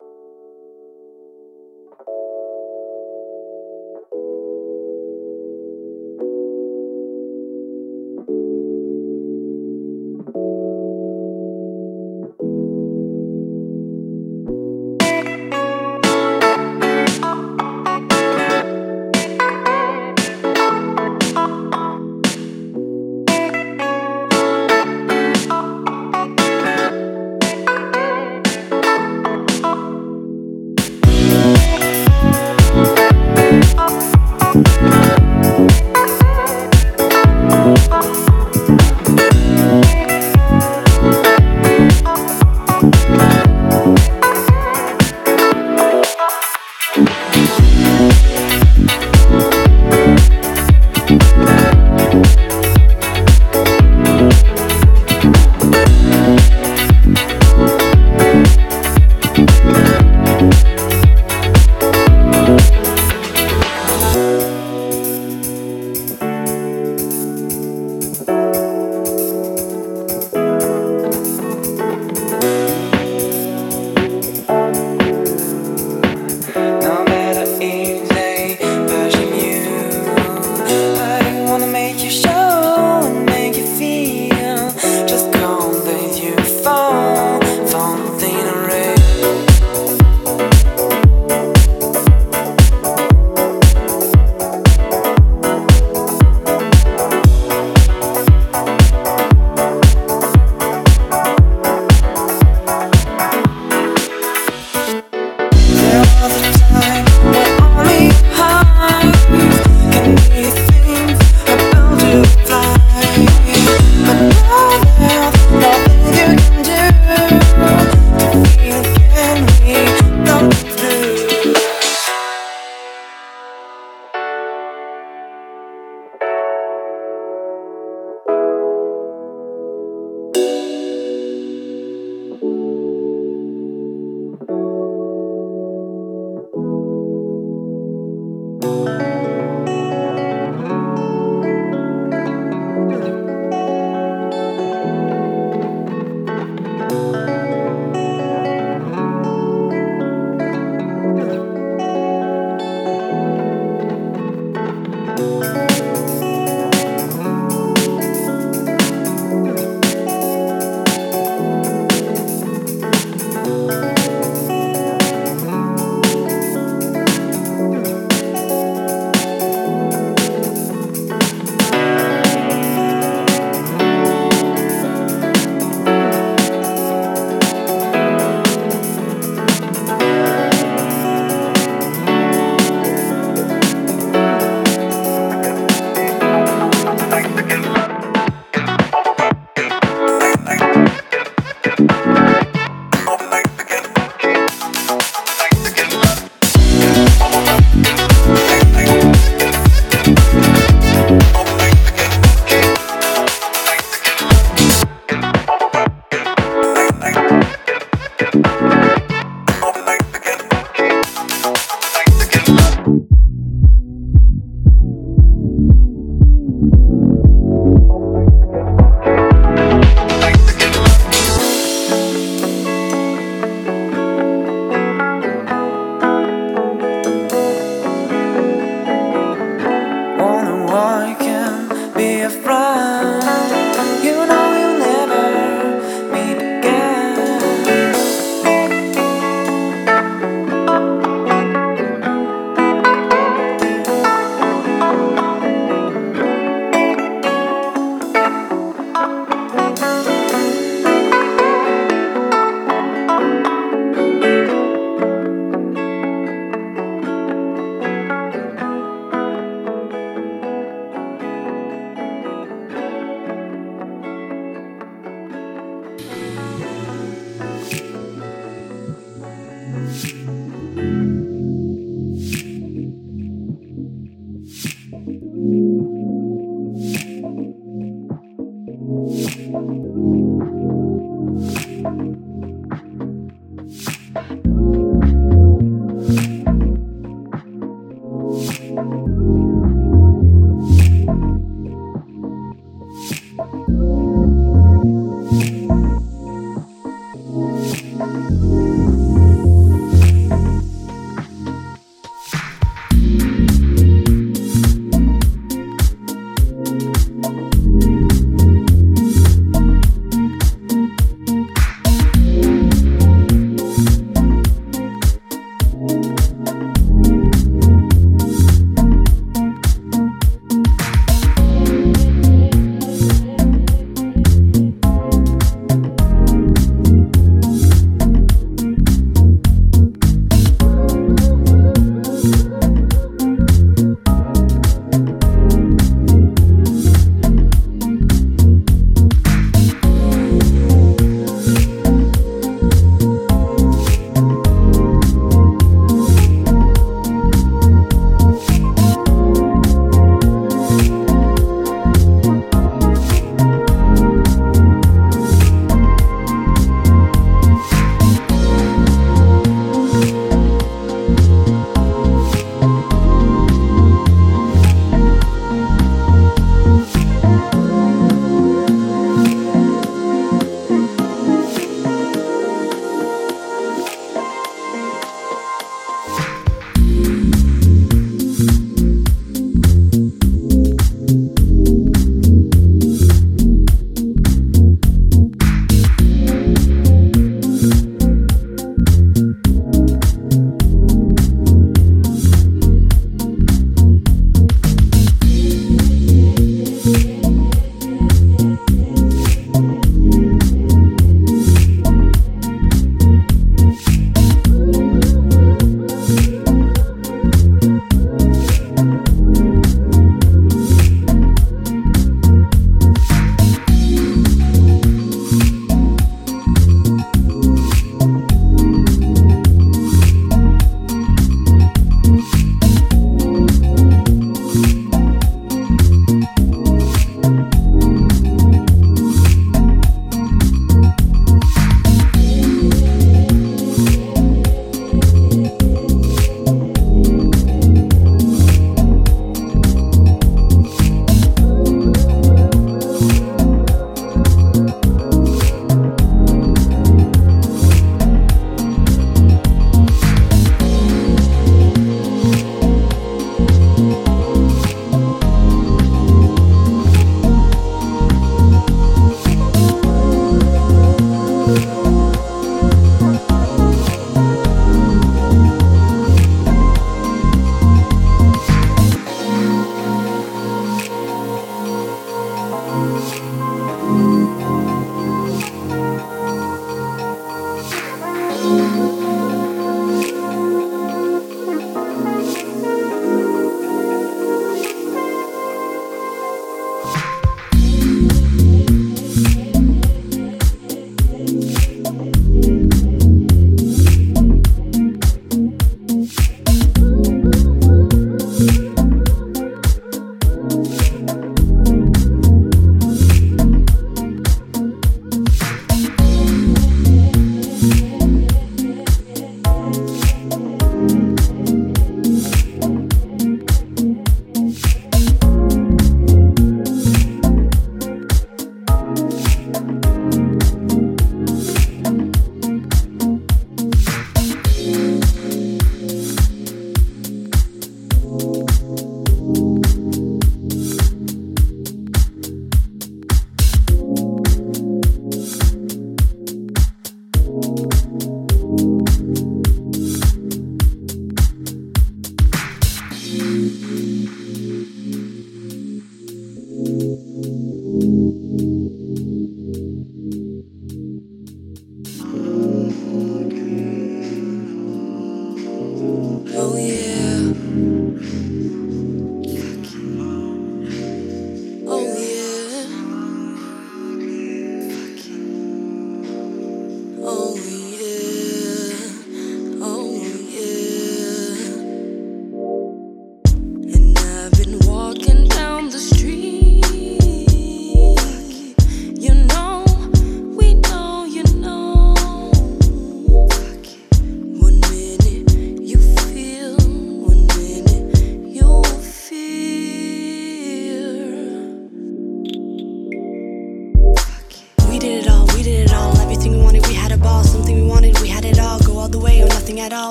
you.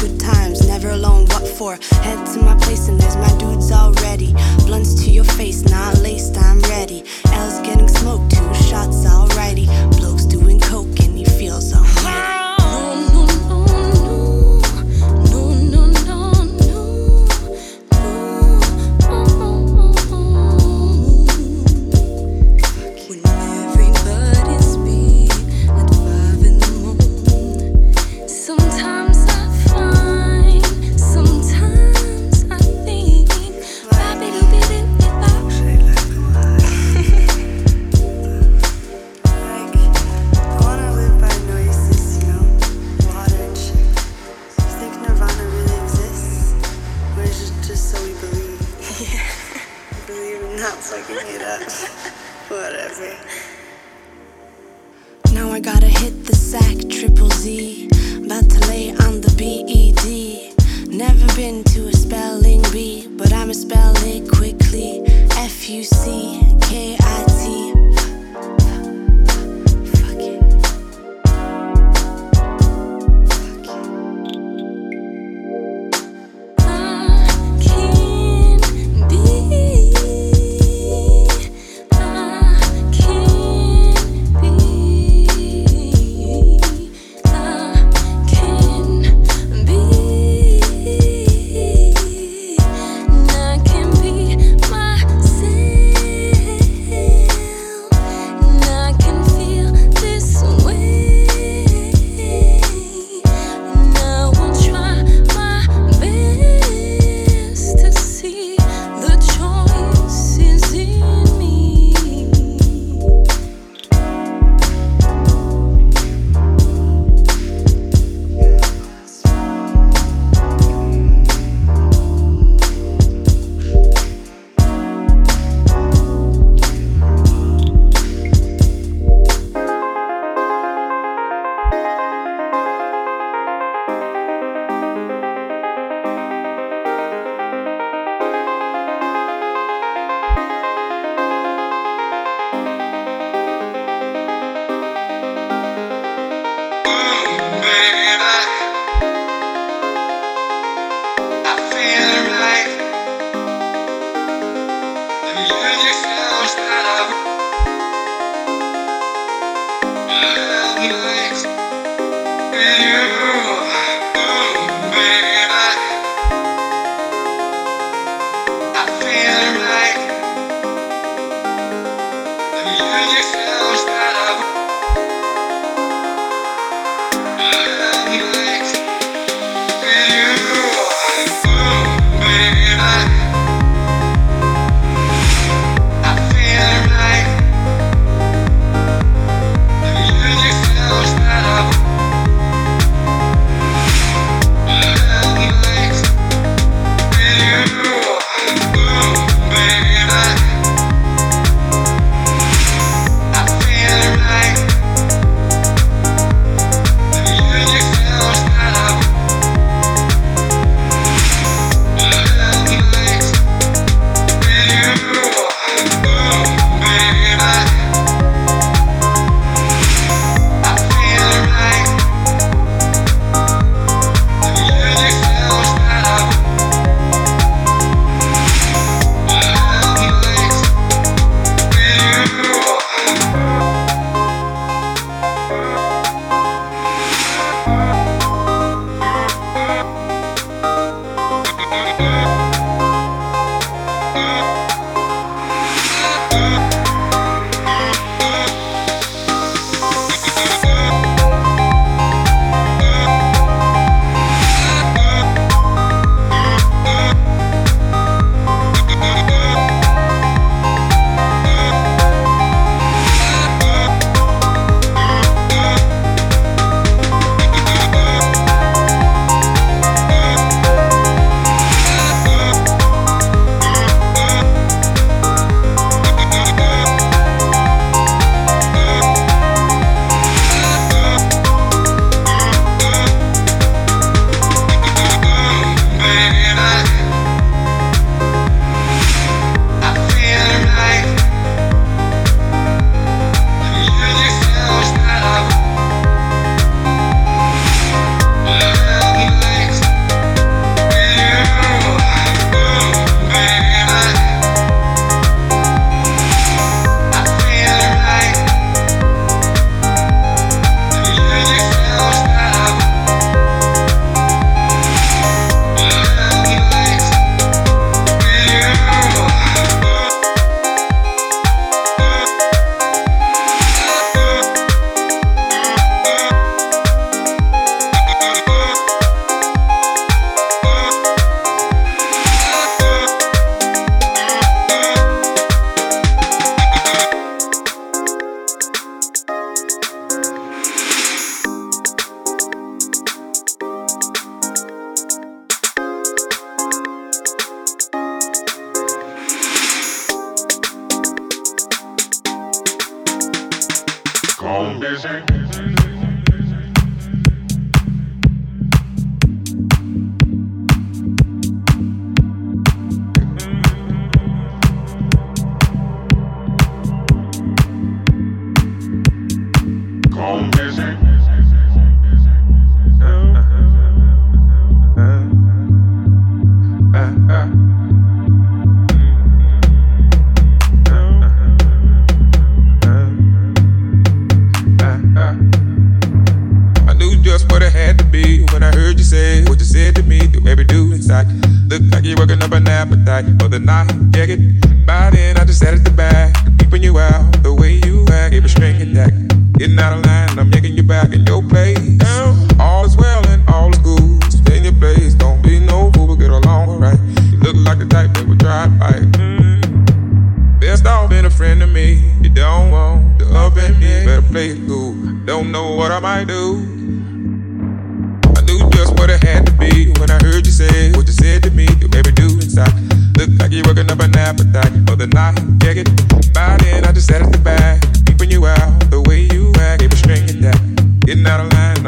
Good times, never alone, what for? Head to my place and there's my dudes already. Blunts to your face, not laced, I'm ready. L's getting smoked, two shots, alrighty. phone busy. sack. Look like you're working up an appetite for the night. Get it? By then, I just sat at the back, keeping you out the way you act. Gave a string attack. Getting out of line, I'm making you back in your place. All is well and all is good. Stay in your place, don't be no fool, but get along alright. You look like the type that would drive by. Best off being a friend to me. You don't want to up and me. Better play it cool. Don't know what I might do. I knew just what it had to be when I heard said, what you said to me, you made me do inside. Look like you're working up an appetite for the night. Yeah, get by then, I just sat at the back, keeping you out the way you act, even stringing that, getting out of line.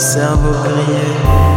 cerveau grillé.